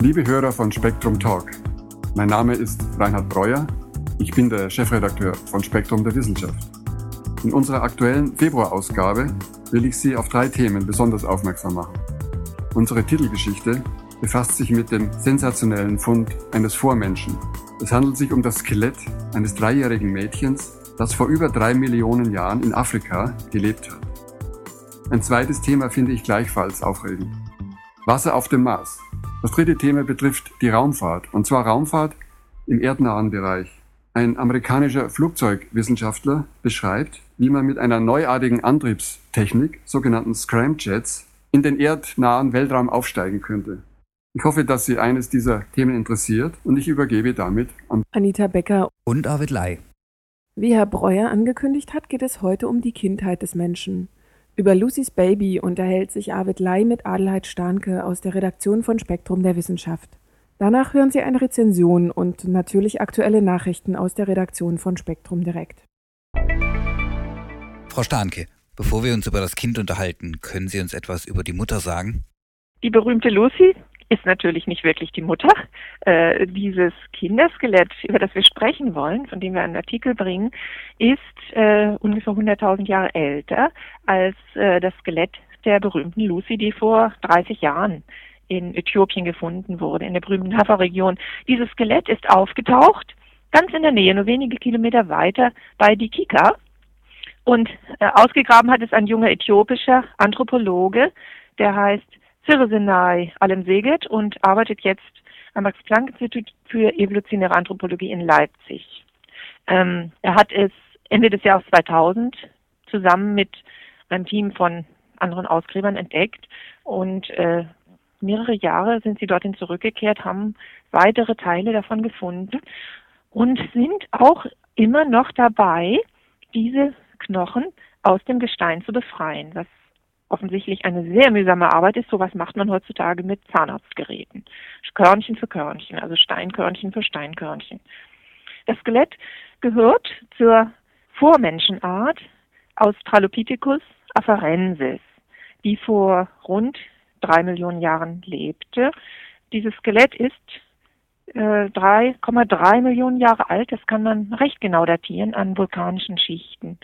Liebe Hörer von Spektrum Talk, mein Name ist Reinhard Breuer. Ich bin der Chefredakteur von Spektrum der Wissenschaft. In unserer aktuellen Februarausgabe will ich Sie auf drei Themen besonders aufmerksam machen. Unsere Titelgeschichte befasst sich mit dem sensationellen Fund eines Vormenschen. Es handelt sich um das Skelett eines dreijährigen Mädchens, das vor über drei Millionen Jahren in Afrika gelebt hat. Ein zweites Thema finde ich gleichfalls aufregend. Wasser auf dem Mars. Das dritte Thema betrifft die Raumfahrt, und zwar Raumfahrt im erdnahen Bereich. Ein amerikanischer Flugzeugwissenschaftler beschreibt, wie man mit einer neuartigen Antriebstechnik, sogenannten Scramjets, in den erdnahen Weltraum aufsteigen könnte. Ich hoffe, dass Sie eines dieser Themen interessiert und ich übergebe damit an Anita Becker und Arvid Lai. Wie Herr Breuer angekündigt hat, geht es heute um die Kindheit des Menschen. Über Lucys Baby unterhält sich Arvid Lai mit Adelheid Starnke aus der Redaktion von Spektrum der Wissenschaft. Danach hören Sie eine Rezension und natürlich aktuelle Nachrichten aus der Redaktion von Spektrum direkt. Frau Starnke, bevor wir uns über das Kind unterhalten, können Sie uns etwas über die Mutter sagen? Die berühmte Lucy ist natürlich nicht wirklich die Mutter. Äh, dieses Kinderskelett, über das wir sprechen wollen, von dem wir einen Artikel bringen, ist äh, ungefähr 100.000 Jahre älter als äh, das Skelett der berühmten Lucy, die vor 30 Jahren in Äthiopien gefunden wurde, in der berühmten Hafa-Region. Dieses Skelett ist aufgetaucht, ganz in der Nähe, nur wenige Kilometer weiter bei Dikika. Und äh, ausgegraben hat es ein junger äthiopischer Anthropologe, der heißt Sirsenai Alemseget und arbeitet jetzt am Max-Planck-Institut für evolutionäre Anthropologie in Leipzig. Ähm, er hat es Ende des Jahres 2000 zusammen mit einem Team von anderen Ausgräbern entdeckt und äh, mehrere Jahre sind sie dorthin zurückgekehrt, haben weitere Teile davon gefunden und sind auch immer noch dabei, diese Knochen aus dem Gestein zu befreien, was offensichtlich eine sehr mühsame Arbeit ist. Sowas macht man heutzutage mit Zahnarztgeräten. Körnchen für Körnchen, also Steinkörnchen für Steinkörnchen. Das Skelett gehört zur Vormenschenart Australopithecus afarensis, die vor rund drei Millionen Jahren lebte. Dieses Skelett ist äh, 3,3 Millionen Jahre alt. Das kann man recht genau datieren an vulkanischen Schichten.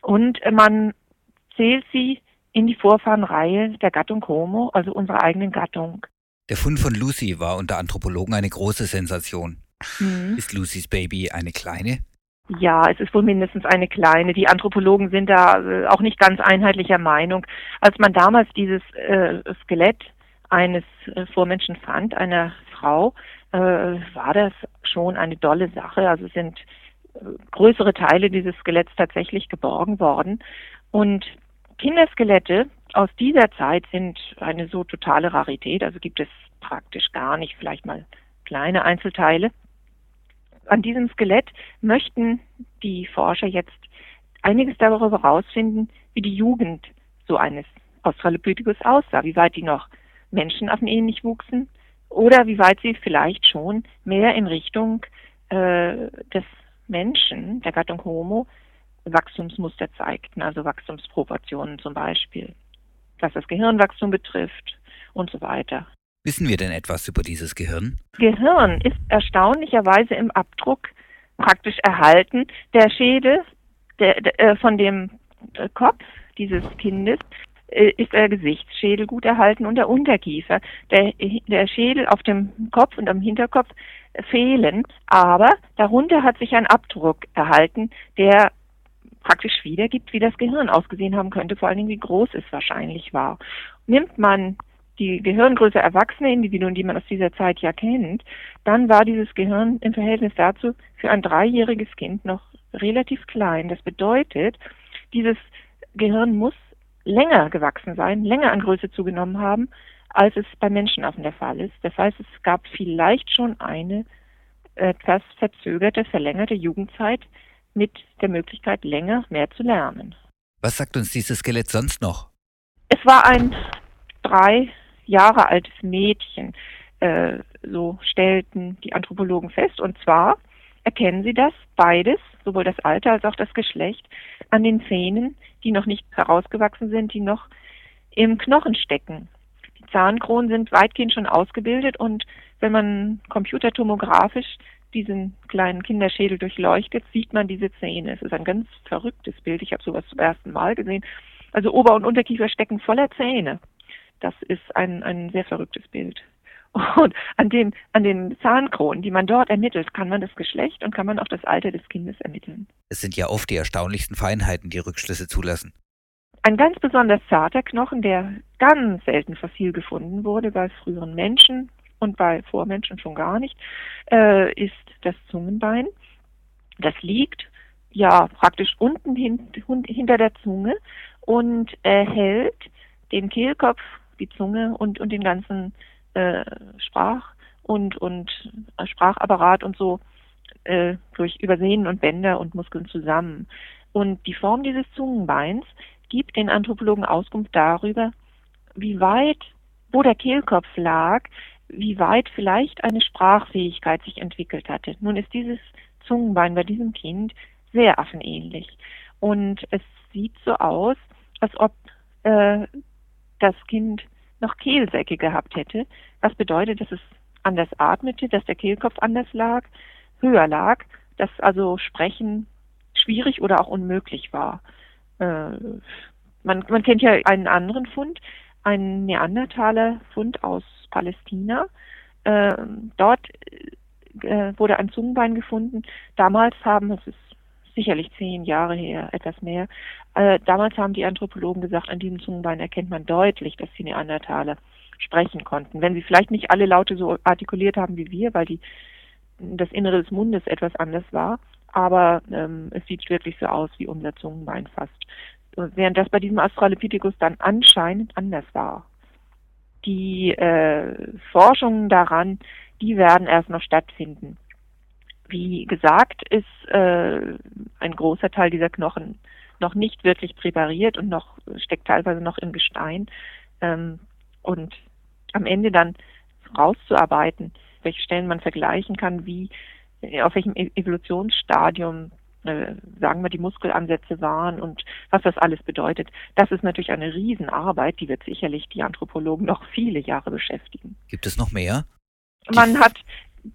Und man zählt sie in die Vorfahrenreihe der Gattung Homo, also unserer eigenen Gattung. Der Fund von Lucy war unter Anthropologen eine große Sensation. Mhm. Ist Lucys Baby eine kleine? Ja, es ist wohl mindestens eine kleine. Die Anthropologen sind da äh, auch nicht ganz einheitlicher Meinung. Als man damals dieses äh, Skelett eines äh, Vormenschen fand, einer Frau, äh, war das schon eine dolle Sache. Also sind äh, größere Teile dieses Skeletts tatsächlich geborgen worden. Und Kinderskelette aus dieser Zeit sind eine so totale Rarität, also gibt es praktisch gar nicht, vielleicht mal kleine Einzelteile. An diesem Skelett möchten die Forscher jetzt einiges darüber herausfinden, wie die Jugend so eines Australopithecus aussah, wie weit die noch menschenaffenähnlich wuchsen oder wie weit sie vielleicht schon mehr in Richtung äh, des Menschen, der Gattung Homo, Wachstumsmuster zeigten, also Wachstumsproportionen zum Beispiel, was das Gehirnwachstum betrifft und so weiter. Wissen wir denn etwas über dieses Gehirn? Gehirn ist erstaunlicherweise im Abdruck praktisch erhalten. Der Schädel der, der, äh, von dem äh, Kopf dieses Kindes äh, ist der Gesichtsschädel gut erhalten und der Unterkiefer. Der, der Schädel auf dem Kopf und am Hinterkopf fehlen, aber darunter hat sich ein Abdruck erhalten, der praktisch wiedergibt, wie das Gehirn ausgesehen haben könnte, vor allen Dingen wie groß es wahrscheinlich war. Nimmt man die Gehirngröße erwachsener Individuen, die man aus dieser Zeit ja kennt, dann war dieses Gehirn im Verhältnis dazu für ein dreijähriges Kind noch relativ klein. Das bedeutet, dieses Gehirn muss länger gewachsen sein, länger an Größe zugenommen haben, als es bei Menschenaffen der Fall ist. Das heißt, es gab vielleicht schon eine etwas verzögerte, verlängerte Jugendzeit, mit der Möglichkeit, länger mehr zu lernen. Was sagt uns dieses Skelett sonst noch? Es war ein drei Jahre altes Mädchen, äh, so stellten die Anthropologen fest. Und zwar erkennen sie das beides, sowohl das Alter als auch das Geschlecht, an den Zähnen, die noch nicht herausgewachsen sind, die noch im Knochen stecken. Zahnkronen sind weitgehend schon ausgebildet und wenn man computertomografisch diesen kleinen Kinderschädel durchleuchtet, sieht man diese Zähne. Es ist ein ganz verrücktes Bild. Ich habe sowas zum ersten Mal gesehen. Also Ober- und Unterkiefer stecken voller Zähne. Das ist ein, ein sehr verrücktes Bild. Und an den, an den Zahnkronen, die man dort ermittelt, kann man das Geschlecht und kann man auch das Alter des Kindes ermitteln. Es sind ja oft die erstaunlichsten Feinheiten, die Rückschlüsse zulassen. Ein ganz besonders zarter Knochen, der ganz selten fossil gefunden wurde bei früheren Menschen und bei Vormenschen schon gar nicht, äh, ist das Zungenbein. Das liegt ja praktisch unten hin, hinter der Zunge und erhält den Kehlkopf, die Zunge und, und den ganzen äh, Sprach- und, und äh, Sprachapparat und so äh, durch Übersehnen und Bänder und Muskeln zusammen. Und die Form dieses Zungenbeins gibt den Anthropologen Auskunft darüber, wie weit, wo der Kehlkopf lag, wie weit vielleicht eine Sprachfähigkeit sich entwickelt hatte. Nun ist dieses Zungenbein bei diesem Kind sehr affenähnlich. Und es sieht so aus, als ob äh, das Kind noch Kehlsäcke gehabt hätte, was bedeutet, dass es anders atmete, dass der Kehlkopf anders lag, höher lag, dass also Sprechen schwierig oder auch unmöglich war. Äh, man, man kennt ja einen anderen Fund, einen Neandertaler Fund aus Palästina. Äh, dort äh, wurde ein Zungenbein gefunden. Damals haben, es ist sicherlich zehn Jahre her, etwas mehr, äh, damals haben die Anthropologen gesagt, an diesem Zungenbein erkennt man deutlich, dass die Neandertaler sprechen konnten. Wenn sie vielleicht nicht alle Laute so artikuliert haben wie wir, weil die, das Innere des Mundes etwas anders war, aber ähm, es sieht wirklich so aus wie unser Zungenbein fast. Während das bei diesem Australopithecus dann anscheinend anders war. Die äh, Forschungen daran, die werden erst noch stattfinden. Wie gesagt, ist äh, ein großer Teil dieser Knochen noch nicht wirklich präpariert und noch steckt teilweise noch im Gestein. Ähm, und am Ende dann rauszuarbeiten, welche Stellen man vergleichen kann, wie auf welchem e-, Evolutionsstadium äh, sagen wir die Muskelansätze waren und was das alles bedeutet. Das ist natürlich eine Riesenarbeit, die wird sicherlich die Anthropologen noch viele Jahre beschäftigen. Gibt es noch mehr? Man hat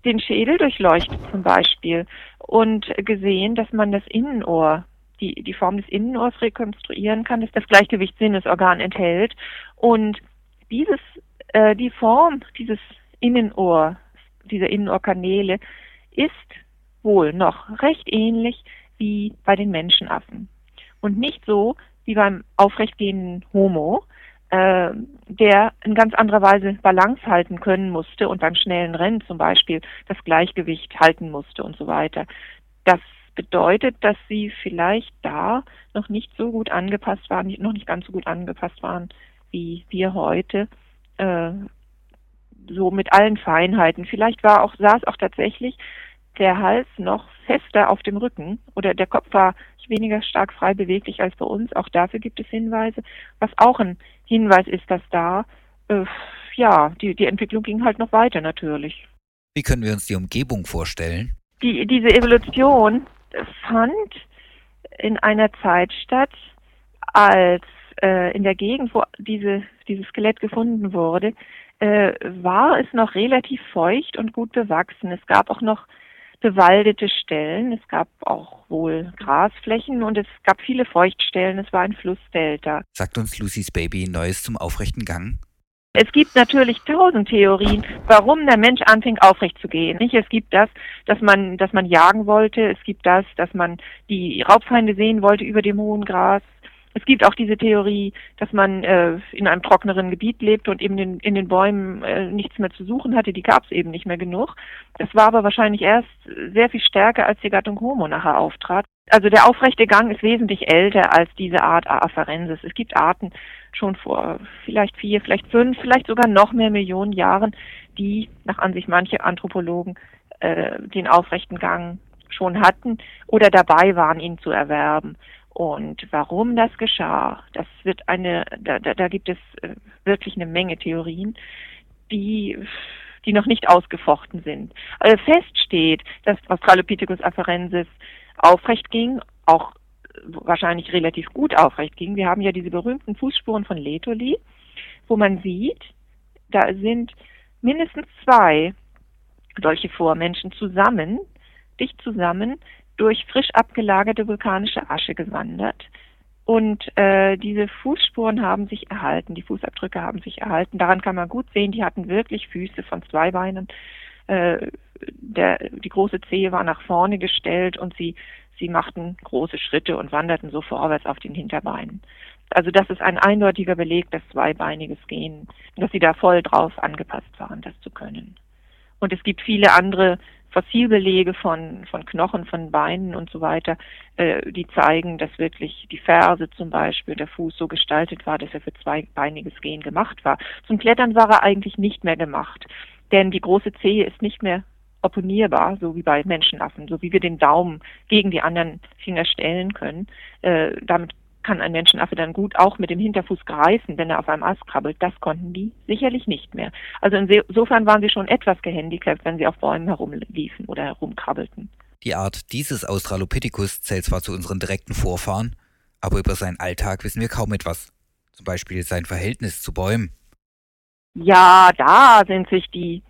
den Schädel durchleuchtet zum Beispiel und gesehen, dass man das Innenohr, die, die Form des Innenohrs rekonstruieren kann, dass das Gleichgewichtssinnesorgan enthält. Und dieses, äh, die Form dieses Innenohr, dieser Innenohrkanäle ist wohl noch recht ähnlich wie bei den Menschenaffen. Und nicht so wie beim aufrechtgehenden Homo, äh, der in ganz anderer Weise Balance halten können musste und beim schnellen Rennen zum Beispiel das Gleichgewicht halten musste und so weiter. Das bedeutet, dass sie vielleicht da noch nicht so gut angepasst waren, noch nicht ganz so gut angepasst waren wie wir heute, äh, so mit allen Feinheiten. Vielleicht war auch, saß auch tatsächlich der Hals noch fester auf dem Rücken oder der Kopf war weniger stark frei beweglich als bei uns. Auch dafür gibt es Hinweise. Was auch ein Hinweis ist, dass da, äh, ja, die, die Entwicklung ging halt noch weiter natürlich. Wie können wir uns die Umgebung vorstellen? Die, diese Evolution fand in einer Zeit statt, als äh, in der Gegend, wo diese, dieses Skelett gefunden wurde, äh, war es noch relativ feucht und gut bewachsen. Es gab auch noch bewaldete Stellen. Es gab auch wohl Grasflächen und es gab viele Feuchtstellen. Es war ein Flussdelta. Sagt uns Lucys Baby Neues zum aufrechten Gang? Es gibt natürlich tausend Theorien, warum der Mensch anfing aufrecht zu gehen. Nicht? Es gibt das, dass man, dass man jagen wollte. Es gibt das, dass man die Raubfeinde sehen wollte über dem hohen Gras. Es gibt auch diese Theorie, dass man äh, in einem trockneren Gebiet lebt und eben in, in den Bäumen äh, nichts mehr zu suchen hatte. Die gab es eben nicht mehr genug. Das war aber wahrscheinlich erst sehr viel stärker, als die Gattung Homo nachher auftrat. Also der aufrechte Gang ist wesentlich älter als diese Art Afarensis. Es gibt Arten schon vor vielleicht vier, vielleicht fünf, vielleicht sogar noch mehr Millionen Jahren, die nach Ansicht mancher Anthropologen äh, den aufrechten Gang schon hatten oder dabei waren, ihn zu erwerben. Und warum das geschah, das wird eine, da, da, gibt es äh, wirklich eine Menge Theorien, die, die noch nicht ausgefochten sind. Also fest steht, dass Australopithecus afarensis aufrecht ging, auch wahrscheinlich relativ gut aufrecht ging. Wir haben ja diese berühmten Fußspuren von Letoli, wo man sieht, da sind mindestens zwei solche Vormenschen zusammen, dicht zusammen, durch frisch abgelagerte vulkanische Asche gewandert. Und äh, diese Fußspuren haben sich erhalten, die Fußabdrücke haben sich erhalten. Daran kann man gut sehen, die hatten wirklich Füße von zwei Beinen. Äh, der, die große Zehe war nach vorne gestellt und sie, sie machten große Schritte und wanderten so vorwärts auf den Hinterbeinen. Also das ist ein eindeutiger Beleg, dass zweibeiniges Gehen, dass sie da voll drauf angepasst waren, das zu können. Und es gibt viele andere Fossilbelege von, von Knochen, von Beinen und so weiter, äh, die zeigen, dass wirklich die Ferse zum Beispiel, der Fuß so gestaltet war, dass er für zweibeiniges Gehen gemacht war. Zum Klettern war er eigentlich nicht mehr gemacht, denn die große Zehe ist nicht mehr opponierbar, so wie bei Menschenaffen, so wie wir den Daumen gegen die anderen Finger stellen können. Äh, damit kann ein Menschenaffe dann gut auch mit dem Hinterfuß greifen, wenn er auf einem Ast krabbelt. Das konnten die sicherlich nicht mehr. Also insofern waren sie schon etwas gehandicapt, wenn sie auf Bäumen herumliefen oder herumkrabbelten. Die Art dieses Australopithecus zählt zwar zu unseren direkten Vorfahren, aber über seinen Alltag wissen wir kaum etwas. Zum Beispiel sein Verhältnis zu Bäumen. Ja, da sind sich die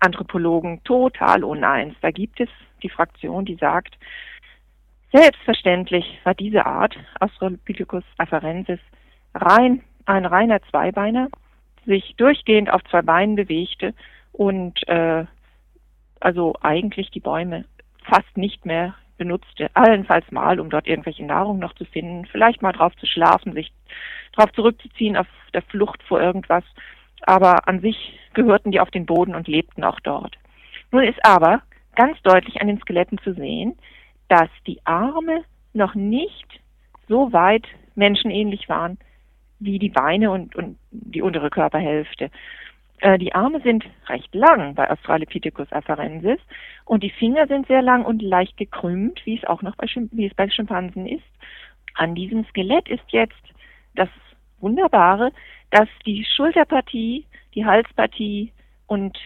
Anthropologen total uneins. Da gibt es die Fraktion, die sagt, Selbstverständlich war diese Art Australopithecus afarensis rein ein reiner Zweibeiner, sich durchgehend auf zwei Beinen bewegte und äh, also eigentlich die Bäume fast nicht mehr benutzte, allenfalls mal, um dort irgendwelche Nahrung noch zu finden, vielleicht mal drauf zu schlafen, sich drauf zurückzuziehen auf der Flucht vor irgendwas, aber an sich gehörten die auf den Boden und lebten auch dort. Nun ist aber ganz deutlich an den Skeletten zu sehen, dass die Arme noch nicht so weit menschenähnlich waren wie die Beine und, und die untere Körperhälfte. Äh, die Arme sind recht lang bei Australopithecus afarensis und die Finger sind sehr lang und leicht gekrümmt, wie es auch noch bei, wie es bei Schimpansen ist. An diesem Skelett ist jetzt das Wunderbare, dass die Schulterpartie, die Halspartie und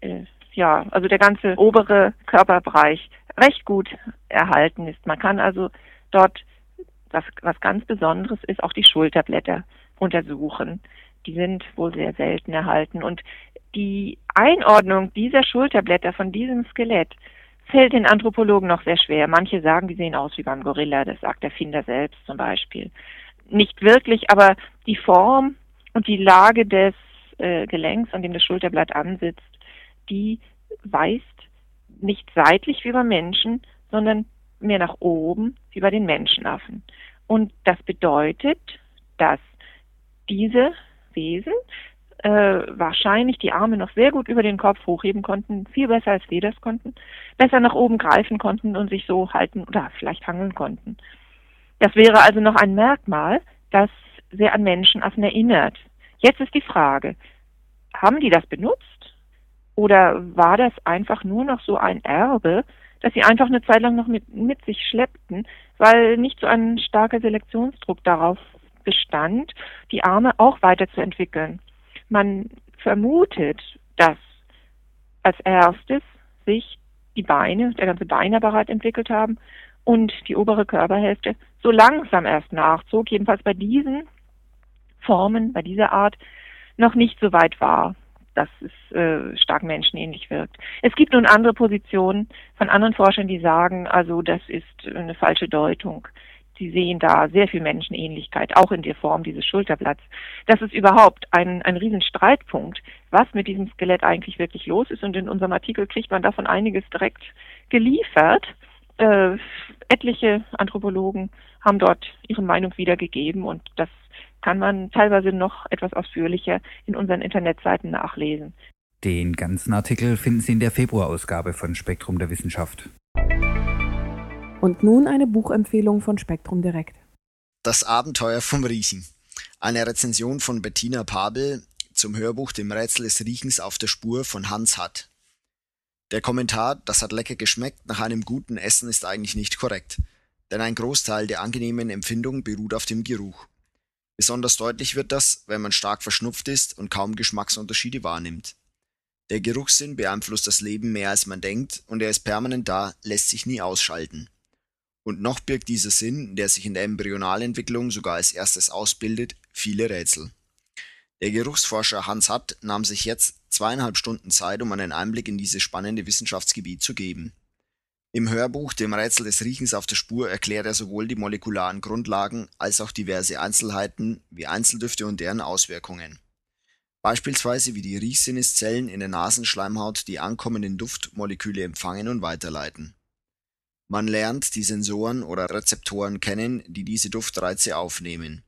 äh, ja, also der ganze obere Körperbereich recht gut erhalten ist. Man kann also dort, was, was ganz Besonderes ist, auch die Schulterblätter untersuchen. Die sind wohl sehr selten erhalten. Und die Einordnung dieser Schulterblätter von diesem Skelett fällt den Anthropologen noch sehr schwer. Manche sagen, die sehen aus wie beim Gorilla, das sagt der Finder selbst zum Beispiel. Nicht wirklich, aber die Form und die Lage des äh, Gelenks, an dem das Schulterblatt ansitzt, die weist nicht seitlich wie beim Menschen, sondern mehr nach oben wie bei den Menschenaffen. Und das bedeutet, dass diese Wesen äh, wahrscheinlich die Arme noch sehr gut über den Kopf hochheben konnten, viel besser als wir das konnten, besser nach oben greifen konnten und sich so halten oder vielleicht hangeln konnten. Das wäre also noch ein Merkmal, das sehr an Menschenaffen erinnert. Jetzt ist die Frage, haben die das benutzt? Oder war das einfach nur noch so ein Erbe, das sie einfach eine Zeit lang noch mit, mit sich schleppten, weil nicht so ein starker Selektionsdruck darauf bestand, die Arme auch weiterzuentwickeln. Man vermutet, dass als erstes sich die Beine, der ganze Beinapparat entwickelt haben und die obere Körperhälfte so langsam erst nachzog, jedenfalls bei diesen Formen, bei dieser Art noch nicht so weit war dass es äh, stark menschenähnlich wirkt. Es gibt nun andere Positionen von anderen Forschern, die sagen, also das ist eine falsche Deutung. Sie sehen da sehr viel Menschenähnlichkeit, auch in der Form dieses Schulterblatts. Das ist überhaupt ein, ein Riesenstreitpunkt, was mit diesem Skelett eigentlich wirklich los ist. Und in unserem Artikel kriegt man davon einiges direkt geliefert. Äh, etliche Anthropologen haben dort ihre Meinung wiedergegeben und das kann man teilweise noch etwas ausführlicher in unseren Internetseiten nachlesen. Den ganzen Artikel finden Sie in der Februarausgabe von Spektrum der Wissenschaft. Und nun eine Buchempfehlung von Spektrum Direkt. Das Abenteuer vom Riechen. Eine Rezension von Bettina Pabel zum Hörbuch Dem Rätsel des Riechens auf der Spur von Hans Hatt. Der Kommentar, das hat lecker geschmeckt nach einem guten Essen, ist eigentlich nicht korrekt, denn ein Großteil der angenehmen Empfindung beruht auf dem Geruch. Besonders deutlich wird das, wenn man stark verschnupft ist und kaum Geschmacksunterschiede wahrnimmt. Der Geruchssinn beeinflusst das Leben mehr als man denkt und er ist permanent da, lässt sich nie ausschalten. Und noch birgt dieser Sinn, der sich in der Embryonalentwicklung sogar als erstes ausbildet, viele Rätsel. Der Geruchsforscher Hans Hatt nahm sich jetzt zweieinhalb Stunden Zeit, um einen Einblick in dieses spannende Wissenschaftsgebiet zu geben. Im Hörbuch Dem Rätsel des Riechens auf der Spur erklärt er sowohl die molekularen Grundlagen als auch diverse Einzelheiten wie Einzeldüfte und deren Auswirkungen. Beispielsweise wie die Riechsinneszellen in der Nasenschleimhaut die ankommenden Duftmoleküle empfangen und weiterleiten. Man lernt die Sensoren oder Rezeptoren kennen, die diese Duftreize aufnehmen.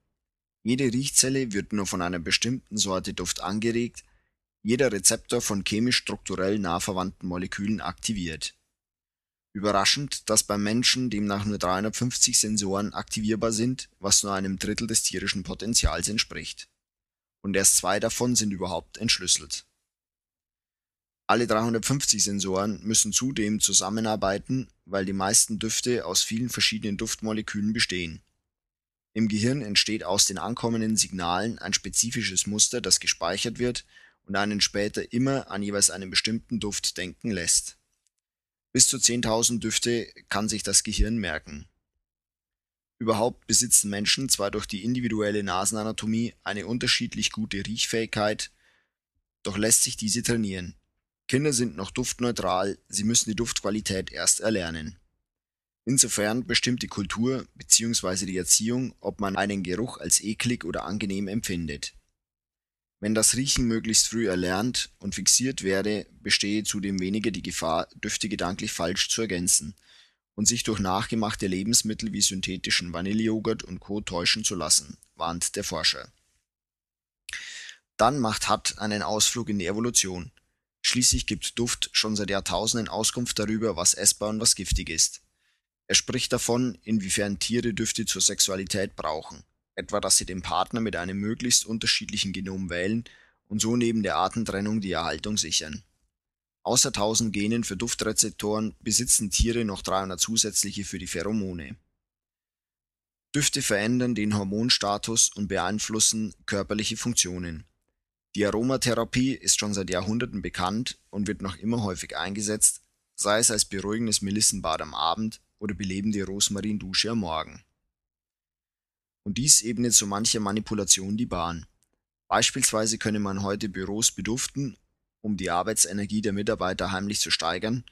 Jede Riechzelle wird nur von einer bestimmten Sorte Duft angeregt, jeder Rezeptor von chemisch-strukturell nah verwandten Molekülen aktiviert Überraschend, dass beim Menschen demnach nur 350 Sensoren aktivierbar sind, was nur einem Drittel des tierischen Potenzials entspricht. Und erst zwei davon sind überhaupt entschlüsselt. Alle 350 Sensoren müssen zudem zusammenarbeiten, weil die meisten Düfte aus vielen verschiedenen Duftmolekülen bestehen. Im Gehirn entsteht aus den ankommenden Signalen ein spezifisches Muster, das gespeichert wird und einen später immer an jeweils einen bestimmten Duft denken lässt bis zu 10.000 Düfte kann sich das Gehirn merken. Überhaupt besitzen Menschen zwar durch die individuelle Nasenanatomie eine unterschiedlich gute Riechfähigkeit, doch lässt sich diese trainieren. Kinder sind noch duftneutral, sie müssen die Duftqualität erst erlernen. Insofern bestimmt die Kultur bzw. die Erziehung, ob man einen Geruch als eklig oder angenehm empfindet wenn das Riechen möglichst früh erlernt und fixiert werde, bestehe zudem weniger die Gefahr, Düfte gedanklich falsch zu ergänzen und sich durch nachgemachte Lebensmittel wie synthetischen Vanillejoghurt und Co. täuschen zu lassen, warnt der Forscher. Dann macht Hutt einen Ausflug in die Evolution. Schließlich gibt Duft schon seit Jahrtausenden Auskunft darüber, was essbar und was giftig ist. Er spricht davon, inwiefern Tiere Düfte zur Sexualität brauchen etwa dass sie den Partner mit einem möglichst unterschiedlichen Genom wählen und so neben der Artentrennung die Erhaltung sichern. Außer 1000 Genen für Duftrezeptoren besitzen Tiere noch 300 zusätzliche für die Pheromone. Düfte verändern den Hormonstatus und beeinflussen körperliche Funktionen. Die Aromatherapie ist schon seit Jahrhunderten bekannt und wird noch immer häufig eingesetzt, sei es als beruhigendes Melissenbad am Abend oder belebende Rosmarindusche am Morgen und dies ebnet so mancher Manipulation die Bahn. Beispielsweise könne man heute Büros beduften, um die Arbeitsenergie der Mitarbeiter heimlich zu steigern,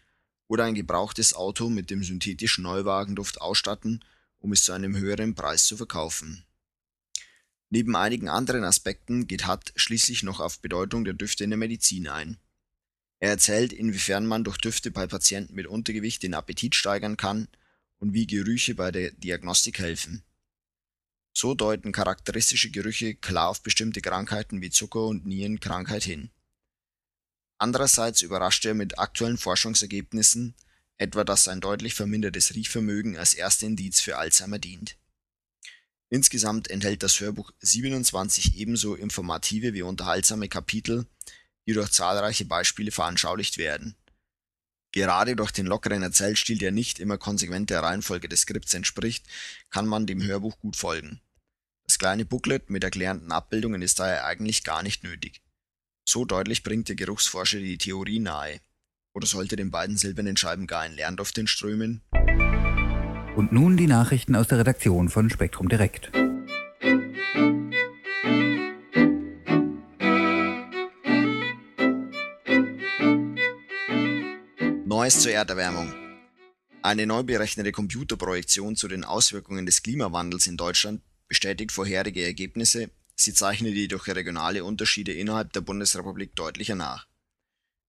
oder ein gebrauchtes Auto mit dem synthetischen Neuwagenduft ausstatten, um es zu einem höheren Preis zu verkaufen. Neben einigen anderen Aspekten geht Hutt schließlich noch auf Bedeutung der Düfte in der Medizin ein. Er erzählt, inwiefern man durch Düfte bei Patienten mit Untergewicht den Appetit steigern kann und wie Gerüche bei der Diagnostik helfen. So deuten charakteristische Gerüche klar auf bestimmte Krankheiten wie Zucker- und Nierenkrankheit hin. Andererseits überrascht er mit aktuellen Forschungsergebnissen, etwa dass ein deutlich vermindertes Riechvermögen als erster Indiz für Alzheimer dient. Insgesamt enthält das Hörbuch 27 ebenso informative wie unterhaltsame Kapitel, die durch zahlreiche Beispiele veranschaulicht werden. Gerade durch den lockeren Erzählstil, der nicht immer konsequent der Reihenfolge des Skripts entspricht, kann man dem Hörbuch gut folgen. Das kleine Booklet mit erklärenden Abbildungen ist daher eigentlich gar nicht nötig. So deutlich bringt der Geruchsforscher die Theorie nahe. Oder sollte den beiden silbernen Scheiben gar ein Lernduft entströmen? Und nun die Nachrichten aus der Redaktion von Spektrum Direkt. Neues zur Erderwärmung. Eine neu berechnete Computerprojektion zu den Auswirkungen des Klimawandels in Deutschland bestätigt vorherige Ergebnisse, sie zeichnet jedoch regionale Unterschiede innerhalb der Bundesrepublik deutlicher nach.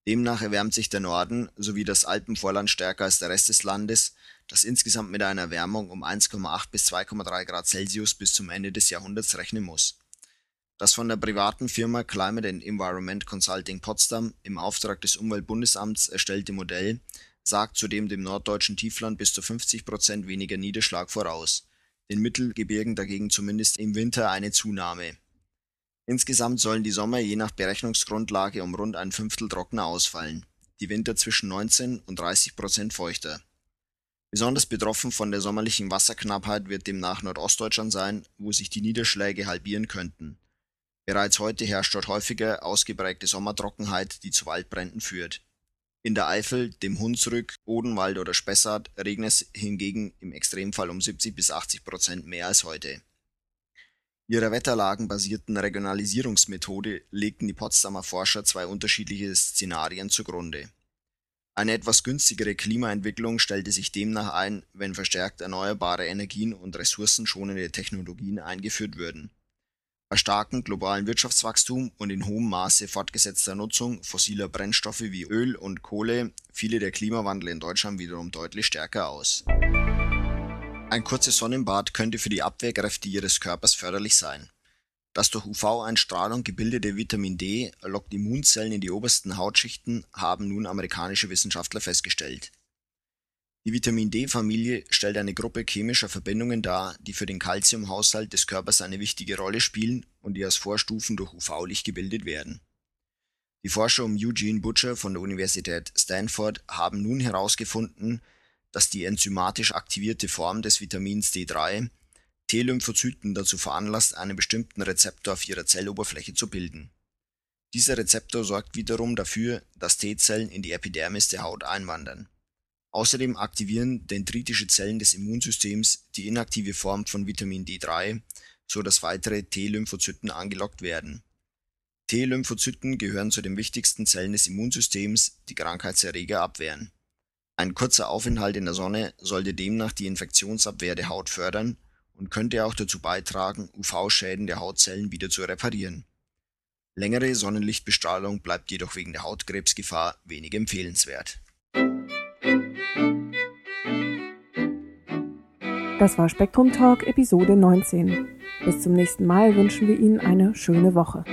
Demnach erwärmt sich der Norden sowie das Alpenvorland stärker als der Rest des Landes, das insgesamt mit einer Erwärmung um 1,8 bis 2,3 Grad Celsius bis zum Ende des Jahrhunderts rechnen muss. Das von der privaten Firma Climate and Environment Consulting Potsdam im Auftrag des Umweltbundesamts erstellte Modell sagt zudem dem norddeutschen Tiefland bis zu 50 Prozent weniger Niederschlag voraus, den Mittelgebirgen dagegen zumindest im Winter eine Zunahme. Insgesamt sollen die Sommer je nach Berechnungsgrundlage um rund ein Fünftel trockener ausfallen, die Winter zwischen 19 und 30 Prozent feuchter. Besonders betroffen von der sommerlichen Wasserknappheit wird demnach Nordostdeutschland sein, wo sich die Niederschläge halbieren könnten Bereits heute herrscht dort häufiger ausgeprägte Sommertrockenheit, die zu Waldbränden führt. In der Eifel, dem Hunsrück, Odenwald oder Spessart regnet es hingegen im Extremfall um 70 bis 80 Prozent mehr als heute. Ihrer wetterlagenbasierten Regionalisierungsmethode legten die Potsdamer Forscher zwei unterschiedliche Szenarien zugrunde. Eine etwas günstigere Klimaentwicklung stellte sich demnach ein, wenn verstärkt erneuerbare Energien und ressourcenschonende Technologien eingeführt würden. Bei starkem globalen Wirtschaftswachstum und in hohem Maße fortgesetzter Nutzung fossiler Brennstoffe wie Öl und Kohle fiele der Klimawandel in Deutschland wiederum deutlich stärker aus. Ein kurzes Sonnenbad könnte für die Abwehrkräfte Ihres Körpers förderlich sein. Das durch UV-Einstrahlung gebildete Vitamin D lockt Immunzellen in die obersten Hautschichten, haben nun amerikanische Wissenschaftler festgestellt. Die Vitamin-D-Familie stellt eine Gruppe chemischer Verbindungen dar, die für den Calciumhaushalt des Körpers eine wichtige Rolle spielen und die als Vorstufen durch UV-Licht gebildet werden. Die Forscher um Eugene Butcher von der Universität Stanford haben nun herausgefunden, dass die enzymatisch aktivierte Form des Vitamins D3 T-Lymphozyten dazu veranlasst, einen bestimmten Rezeptor auf ihrer Zelloberfläche zu bilden. Dieser Rezeptor sorgt wiederum dafür, dass T-Zellen in die Epidermis der Haut einwandern. Außerdem aktivieren dendritische Zellen des Immunsystems die inaktive Form von Vitamin D3, so dass weitere T-Lymphozyten angelockt werden. T-Lymphozyten gehören zu den wichtigsten Zellen des Immunsystems, die Krankheitserreger abwehren ein kurzer Aufenthalt in der Sonne sollte demnach die Infektionsabwehr der Haut fördern und könnte auch dazu beitragen, UV-Schäden der Hautzellen wieder zu reparieren. Längere Sonnenlichtbestrahlung bleibt jedoch wegen der Hautkrebsgefahr wenig empfehlenswert. Das war Spektrum Talk Episode 19. Bis zum nächsten Mal wünschen wir Ihnen eine schöne Woche.